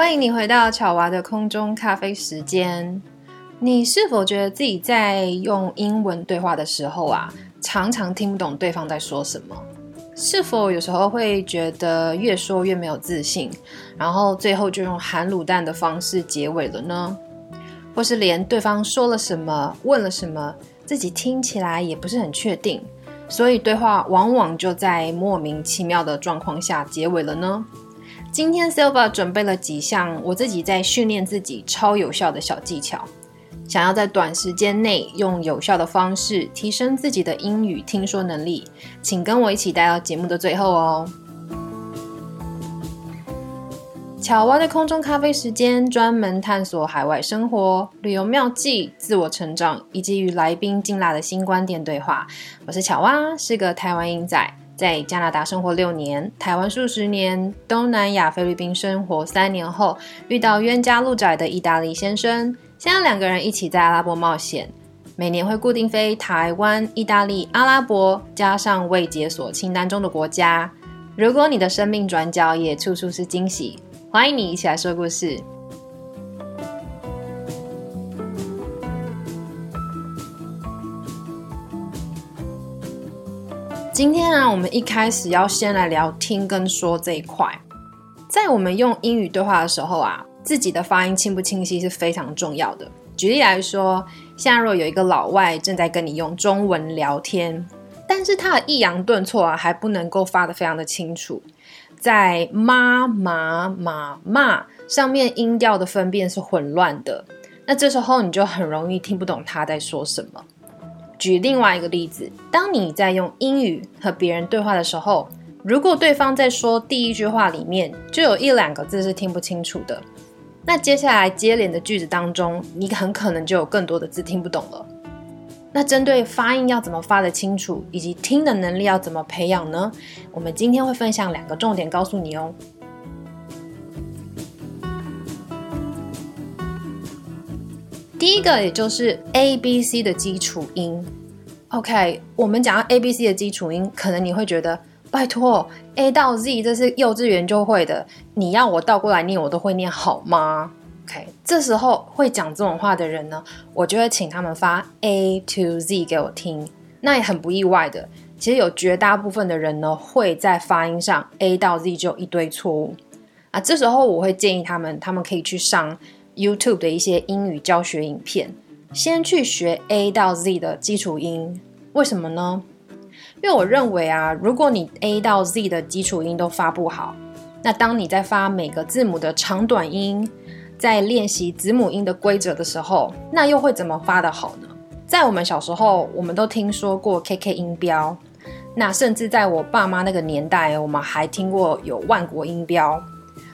欢迎你回到巧娃的空中咖啡时间。你是否觉得自己在用英文对话的时候啊，常常听不懂对方在说什么？是否有时候会觉得越说越没有自信，然后最后就用含卤蛋的方式结尾了呢？或是连对方说了什么、问了什么，自己听起来也不是很确定，所以对话往往就在莫名其妙的状况下结尾了呢？今天 Silva 准备了几项我自己在训练自己超有效的小技巧，想要在短时间内用有效的方式提升自己的英语听说能力，请跟我一起待到节目的最后哦。巧蛙的空中咖啡时间，专门探索海外生活、旅游妙计、自我成长，以及与来宾劲辣的新观点对话。我是巧蛙，是个台湾英仔。在加拿大生活六年，台湾数十年，东南亚菲律宾生活三年后，遇到冤家路窄的意大利先生，现在两个人一起在阿拉伯冒险，每年会固定飞台湾、意大利、阿拉伯，加上未解锁清单中的国家。如果你的生命转角也处处是惊喜，欢迎你一起来说故事。今天啊，我们一开始要先来聊听跟说这一块。在我们用英语对话的时候啊，自己的发音清不清晰是非常重要的。举例来说，现在若有一个老外正在跟你用中文聊天，但是他的抑扬顿挫啊还不能够发的非常的清楚，在妈妈妈妈上面音调的分辨是混乱的，那这时候你就很容易听不懂他在说什么。举另外一个例子，当你在用英语和别人对话的时候，如果对方在说第一句话里面就有一两个字是听不清楚的，那接下来接连的句子当中，你很可能就有更多的字听不懂了。那针对发音要怎么发得清楚，以及听的能力要怎么培养呢？我们今天会分享两个重点告诉你哦。第一个，也就是 A B C 的基础音。OK，我们讲到 A B C 的基础音，可能你会觉得，拜托，A 到 Z 这是幼稚园就会的，你要我倒过来念，我都会念好吗？OK，这时候会讲这种话的人呢，我就会请他们发 A to Z 给我听。那也很不意外的，其实有绝大部分的人呢，会在发音上 A 到 Z 就一堆错误啊。这时候我会建议他们，他们可以去上。YouTube 的一些英语教学影片，先去学 A 到 Z 的基础音，为什么呢？因为我认为啊，如果你 A 到 Z 的基础音都发不好，那当你在发每个字母的长短音，在练习子母音的规则的时候，那又会怎么发的好呢？在我们小时候，我们都听说过 KK 音标，那甚至在我爸妈那个年代，我们还听过有万国音标。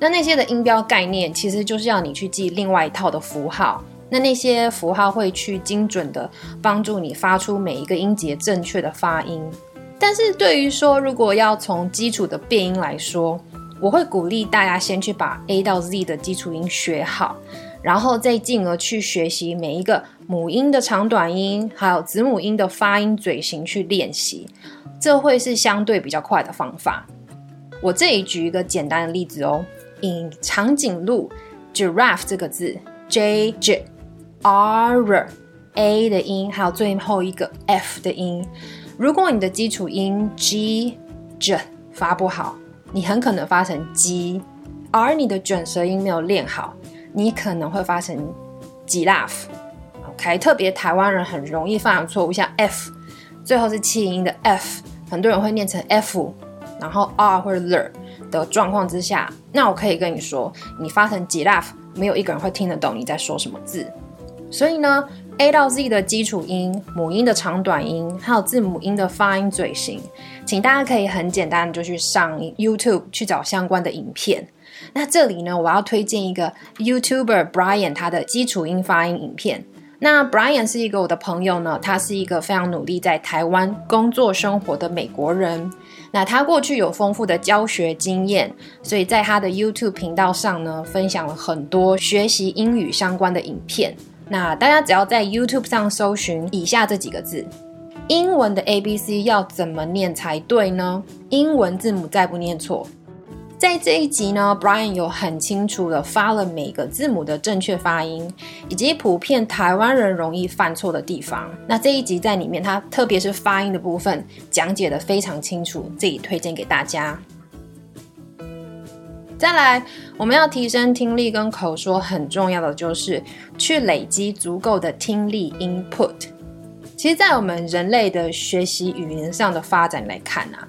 那那些的音标概念，其实就是要你去记另外一套的符号。那那些符号会去精准的帮助你发出每一个音节正确的发音。但是对于说，如果要从基础的变音来说，我会鼓励大家先去把 A 到 Z 的基础音学好，然后再进而去学习每一个母音的长短音，还有子母音的发音嘴型去练习，这会是相对比较快的方法。我这里举一个简单的例子哦。In 长颈鹿 giraffe 这个字 j j r a 的音，还有最后一个 f 的音。如果你的基础音 g j 发不好，你很可能发成 g，而你的卷舌音没有练好，你可能会发成 giraffe。OK，特别台湾人很容易犯的错误，像 f 最后是气音的 f，很多人会念成 f，然后 r 或者 l 的状况之下，那我可以跟你说，你发成 giraffe，没有一个人会听得懂你在说什么字。所以呢，A 到 Z 的基础音、母音的长短音，还有字母音的发音嘴型，请大家可以很简单的就去上 YouTube 去找相关的影片。那这里呢，我要推荐一个 YouTuber Brian 他的基础音发音影片。那 Brian 是一个我的朋友呢，他是一个非常努力在台湾工作生活的美国人。那他过去有丰富的教学经验，所以在他的 YouTube 频道上呢，分享了很多学习英语相关的影片。那大家只要在 YouTube 上搜寻以下这几个字，英文的 A B C 要怎么念才对呢？英文字母再不念错在这一集呢，Brian 有很清楚的发了每个字母的正确发音，以及普遍台湾人容易犯错的地方。那这一集在里面，他特别是发音的部分讲解的非常清楚，这里推荐给大家。再来，我们要提升听力跟口说，很重要的就是去累积足够的听力 input。其实，在我们人类的学习语言上的发展来看啊。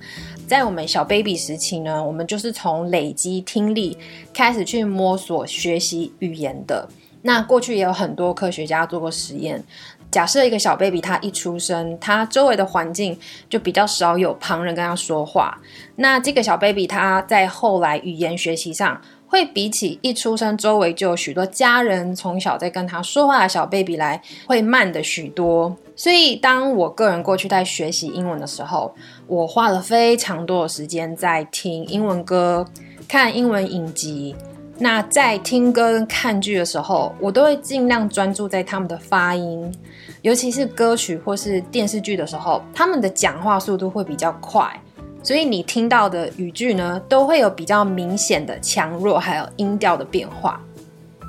在我们小 baby 时期呢，我们就是从累积听力开始去摸索学习语言的。那过去也有很多科学家做过实验，假设一个小 baby 他一出生，他周围的环境就比较少有旁人跟他说话。那这个小 baby 他在后来语言学习上。会比起一出生周围就有许多家人从小在跟他说话的小 baby 来，会慢的许多。所以，当我个人过去在学习英文的时候，我花了非常多的时间在听英文歌、看英文影集。那在听歌跟看剧的时候，我都会尽量专注在他们的发音，尤其是歌曲或是电视剧的时候，他们的讲话速度会比较快。所以你听到的语句呢，都会有比较明显的强弱，还有音调的变化。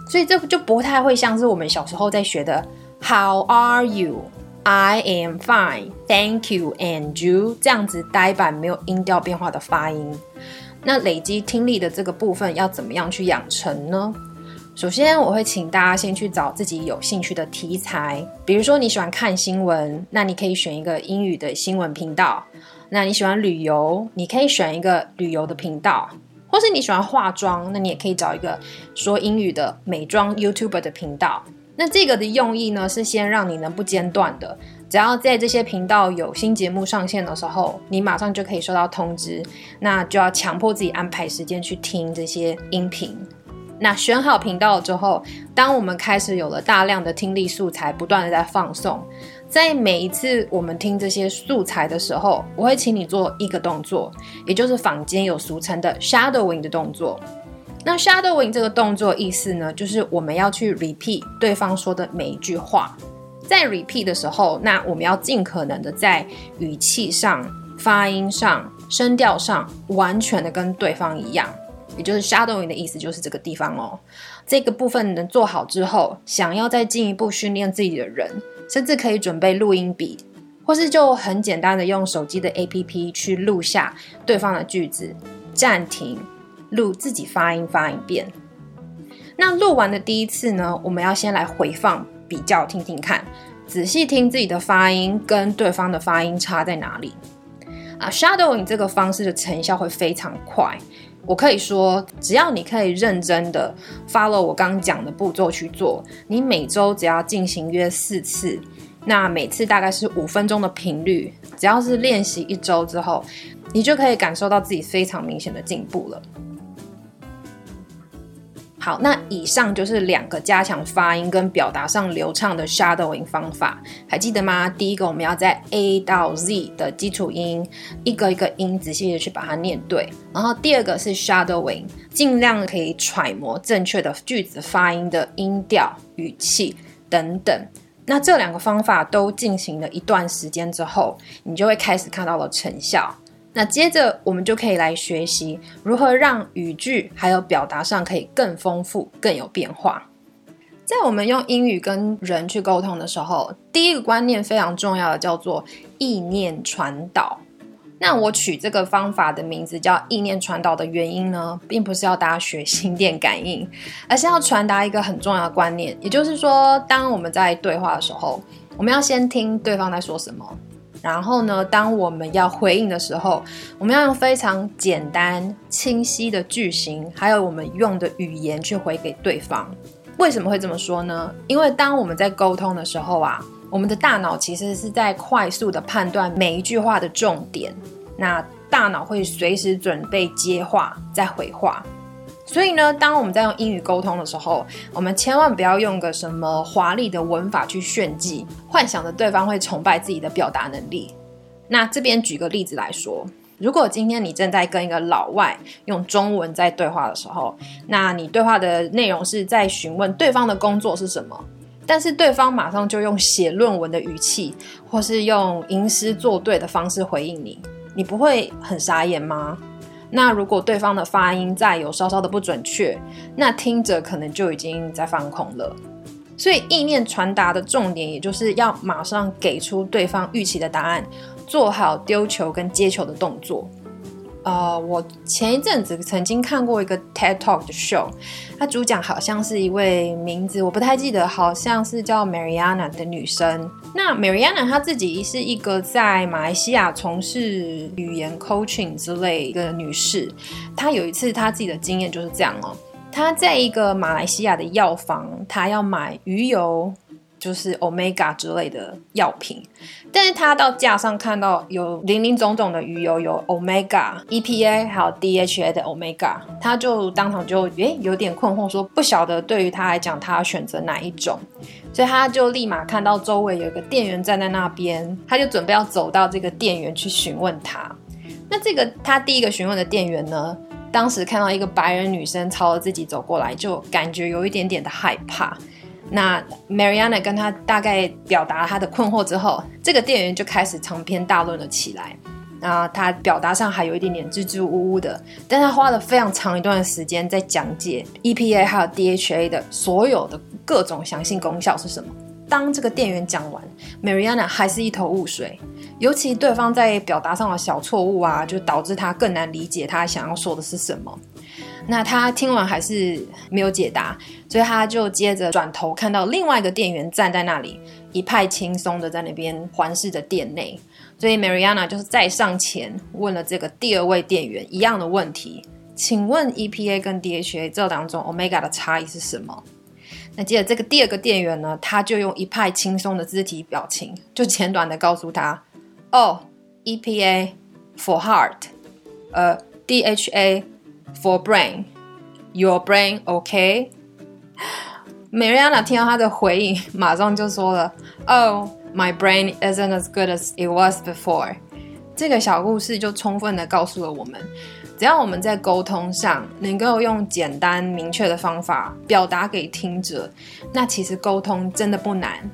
所以这就不太会像是我们小时候在学的 “How are you? I am fine, thank you, and you” 这样子呆板没有音调变化的发音。那累积听力的这个部分要怎么样去养成呢？首先，我会请大家先去找自己有兴趣的题材，比如说你喜欢看新闻，那你可以选一个英语的新闻频道。那你喜欢旅游，你可以选一个旅游的频道，或是你喜欢化妆，那你也可以找一个说英语的美妆 YouTuber 的频道。那这个的用意呢，是先让你能不间断的，只要在这些频道有新节目上线的时候，你马上就可以收到通知，那就要强迫自己安排时间去听这些音频。那选好频道之后，当我们开始有了大量的听力素材，不断的在放送。在每一次我们听这些素材的时候，我会请你做一个动作，也就是坊间有俗称的 shadowing 的动作。那 shadowing 这个动作意思呢，就是我们要去 repeat 对方说的每一句话。在 repeat 的时候，那我们要尽可能的在语气上、发音上、声调上，完全的跟对方一样。也就是 shadowing 的意思，就是这个地方哦。这个部分能做好之后，想要再进一步训练自己的人。甚至可以准备录音笔，或是就很简单的用手机的 APP 去录下对方的句子，暂停录自己发音发一遍。那录完的第一次呢，我们要先来回放比较听听看，仔细听自己的发音跟对方的发音差在哪里。啊，shadowing 这个方式的成效会非常快。我可以说，只要你可以认真的 follow 我刚刚讲的步骤去做，你每周只要进行约四次，那每次大概是五分钟的频率，只要是练习一周之后，你就可以感受到自己非常明显的进步了。好，那以上就是两个加强发音跟表达上流畅的 shadowing 方法，还记得吗？第一个，我们要在 A 到 Z 的基础音一个一个音仔细的去把它念对，然后第二个是 shadowing，尽量可以揣摩正确的句子发音的音调、语气等等。那这两个方法都进行了一段时间之后，你就会开始看到了成效。那接着我们就可以来学习如何让语句还有表达上可以更丰富、更有变化。在我们用英语跟人去沟通的时候，第一个观念非常重要的叫做意念传导。那我取这个方法的名字叫意念传导的原因呢，并不是要大家学心电感应，而是要传达一个很重要的观念，也就是说，当我们在对话的时候，我们要先听对方在说什么。然后呢，当我们要回应的时候，我们要用非常简单、清晰的句型，还有我们用的语言去回给对方。为什么会这么说呢？因为当我们在沟通的时候啊，我们的大脑其实是在快速的判断每一句话的重点，那大脑会随时准备接话再回话。所以呢，当我们在用英语沟通的时候，我们千万不要用个什么华丽的文法去炫技，幻想着对方会崇拜自己的表达能力。那这边举个例子来说，如果今天你正在跟一个老外用中文在对话的时候，那你对话的内容是在询问对方的工作是什么，但是对方马上就用写论文的语气，或是用吟诗作对的方式回应你，你不会很傻眼吗？那如果对方的发音再有稍稍的不准确，那听者可能就已经在放空了。所以意念传达的重点，也就是要马上给出对方预期的答案，做好丢球跟接球的动作。呃，我前一阵子曾经看过一个 TED Talk 的 show，它主讲好像是一位名字我不太记得，好像是叫 Mariana 的女生。那 Mariana 她自己是一个在马来西亚从事语言 coaching 之类一个女士。她有一次她自己的经验就是这样哦，她在一个马来西亚的药房，她要买鱼油。就是 omega 之类的药品，但是他到架上看到有零零总总的鱼油，有 omega、EPA 还有 DHA 的 omega，他就当场就诶有点困惑，说不晓得对于他来讲，他要选择哪一种，所以他就立马看到周围有一个店员站在那边，他就准备要走到这个店员去询问他。那这个他第一个询问的店员呢，当时看到一个白人女生朝着自己走过来，就感觉有一点点的害怕。那 Mariana 跟他大概表达他的困惑之后，这个店员就开始长篇大论了起来。那他表达上还有一点点支支吾吾的，但他花了非常长一段时间在讲解 EPA 还有 DHA 的所有的各种详细功效是什么。当这个店员讲完，Mariana 还是一头雾水，尤其对方在表达上的小错误啊，就导致他更难理解他想要说的是什么。那他听完还是没有解答，所以他就接着转头看到另外一个店员站在那里，一派轻松的在那边环视着店内。所以 Mariana 就是再上前问了这个第二位店员一样的问题：请问 EPA 跟 DHA 这两种 Omega 的差异是什么？那接着这个第二个店员呢，他就用一派轻松的肢体表情，就简短的告诉他：哦，EPA for heart，呃，DHA。For brain, your brain OK? Mariana 听到他的回应，马上就说了：“Oh, my brain isn't as good as it was before。”这个小故事就充分的告诉了我们，只要我们在沟通上能够用简单明确的方法表达给听者，那其实沟通真的不难。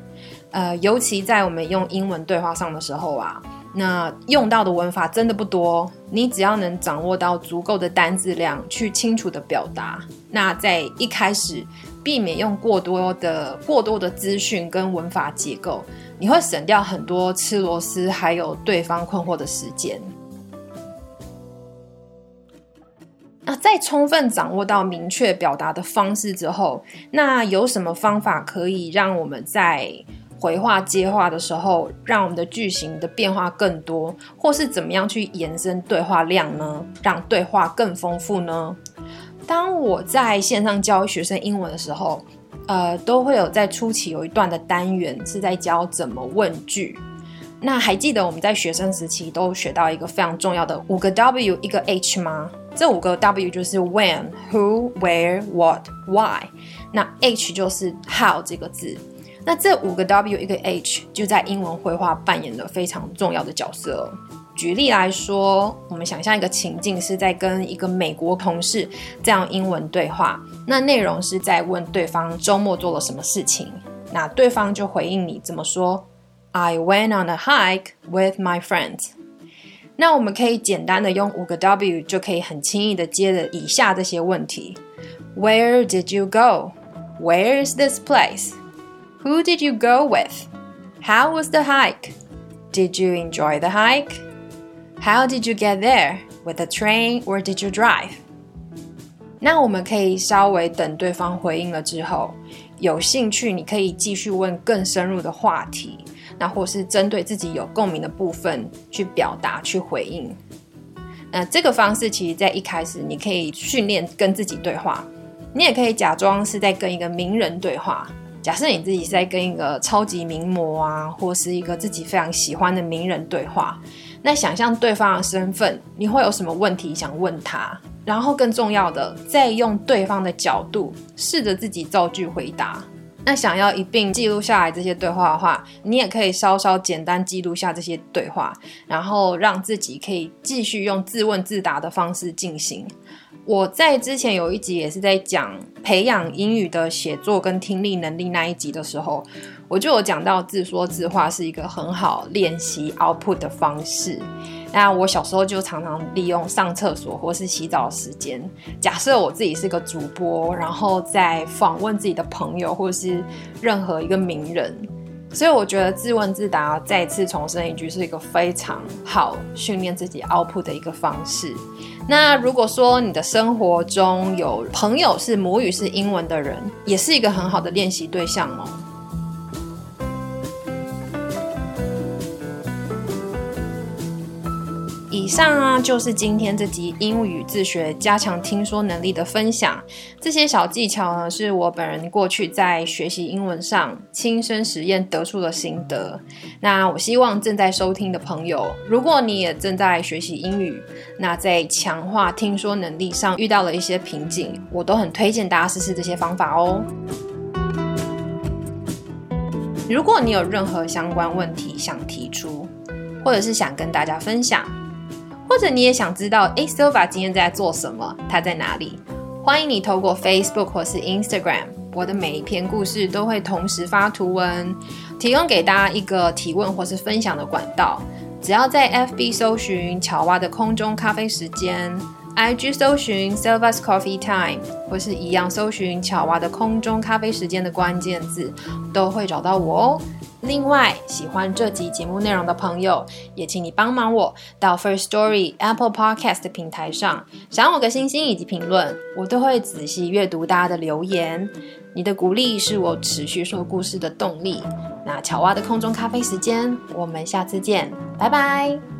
呃，尤其在我们用英文对话上的时候啊。那用到的文法真的不多，你只要能掌握到足够的单字量去清楚的表达，那在一开始避免用过多的过多的资讯跟文法结构，你会省掉很多吃螺丝还有对方困惑的时间。那在充分掌握到明确表达的方式之后，那有什么方法可以让我们在？回话接话的时候，让我们的句型的变化更多，或是怎么样去延伸对话量呢？让对话更丰富呢？当我在线上教学生英文的时候，呃，都会有在初期有一段的单元是在教怎么问句。那还记得我们在学生时期都学到一个非常重要的五个 W 一个 H 吗？这五个 W 就是 When、Who、Where、What、Why。那 H 就是 How 这个字。那这五个 W 一个 H 就在英文绘画扮演了非常重要的角色。举例来说，我们想象一个情境是在跟一个美国同事这样英文对话，那内容是在问对方周末做了什么事情，那对方就回应你怎么说：“I went on a hike with my friends。”那我们可以简单的用五个 W 就可以很轻易的接着以下这些问题：Where did you go? Where is this place? Who did you go with? How was the hike? Did you enjoy the hike? How did you get there? With a train or did you drive? 那我们可以稍微等对方回应了之后，有兴趣你可以继续问更深入的话题，那或是针对自己有共鸣的部分去表达、去回应。那这个方式其实在一开始你可以训练跟自己对话，你也可以假装是在跟一个名人对话。假设你自己在跟一个超级名模啊，或是一个自己非常喜欢的名人对话，那想象对方的身份，你会有什么问题想问他？然后更重要的，再用对方的角度试着自己造句回答。那想要一并记录下来这些对话的话，你也可以稍稍简单记录下这些对话，然后让自己可以继续用自问自答的方式进行。我在之前有一集也是在讲培养英语的写作跟听力能力那一集的时候，我就有讲到自说自话是一个很好练习 output 的方式。那我小时候就常常利用上厕所或是洗澡时间，假设我自己是个主播，然后在访问自己的朋友或是任何一个名人。所以我觉得自问自答，再次重申一句，是一个非常好训练自己 output 的一个方式。那如果说你的生活中有朋友是母语是英文的人，也是一个很好的练习对象哦。以上啊，就是今天这集英语自学加强听说能力的分享。这些小技巧呢，是我本人过去在学习英文上亲身实验得出的心得。那我希望正在收听的朋友，如果你也正在学习英语，那在强化听说能力上遇到了一些瓶颈，我都很推荐大家试试这些方法哦。如果你有任何相关问题想提出，或者是想跟大家分享，或者你也想知道，哎，Sova 今天在做什么？他在哪里？欢迎你透过 Facebook 或是 Instagram，我的每一篇故事都会同时发图文，提供给大家一个提问或是分享的管道。只要在 FB 搜寻乔蛙的空中咖啡时间，IG 搜寻 Sova's Coffee Time，或是一样搜寻乔蛙的空中咖啡时间的关键字，都会找到我哦。另外，喜欢这集节目内容的朋友，也请你帮忙我到 First Story Apple Podcast 平台上赏我个星星以及评论，我都会仔细阅读大家的留言。你的鼓励是我持续说故事的动力。那巧蛙的空中咖啡时间，我们下次见，拜拜。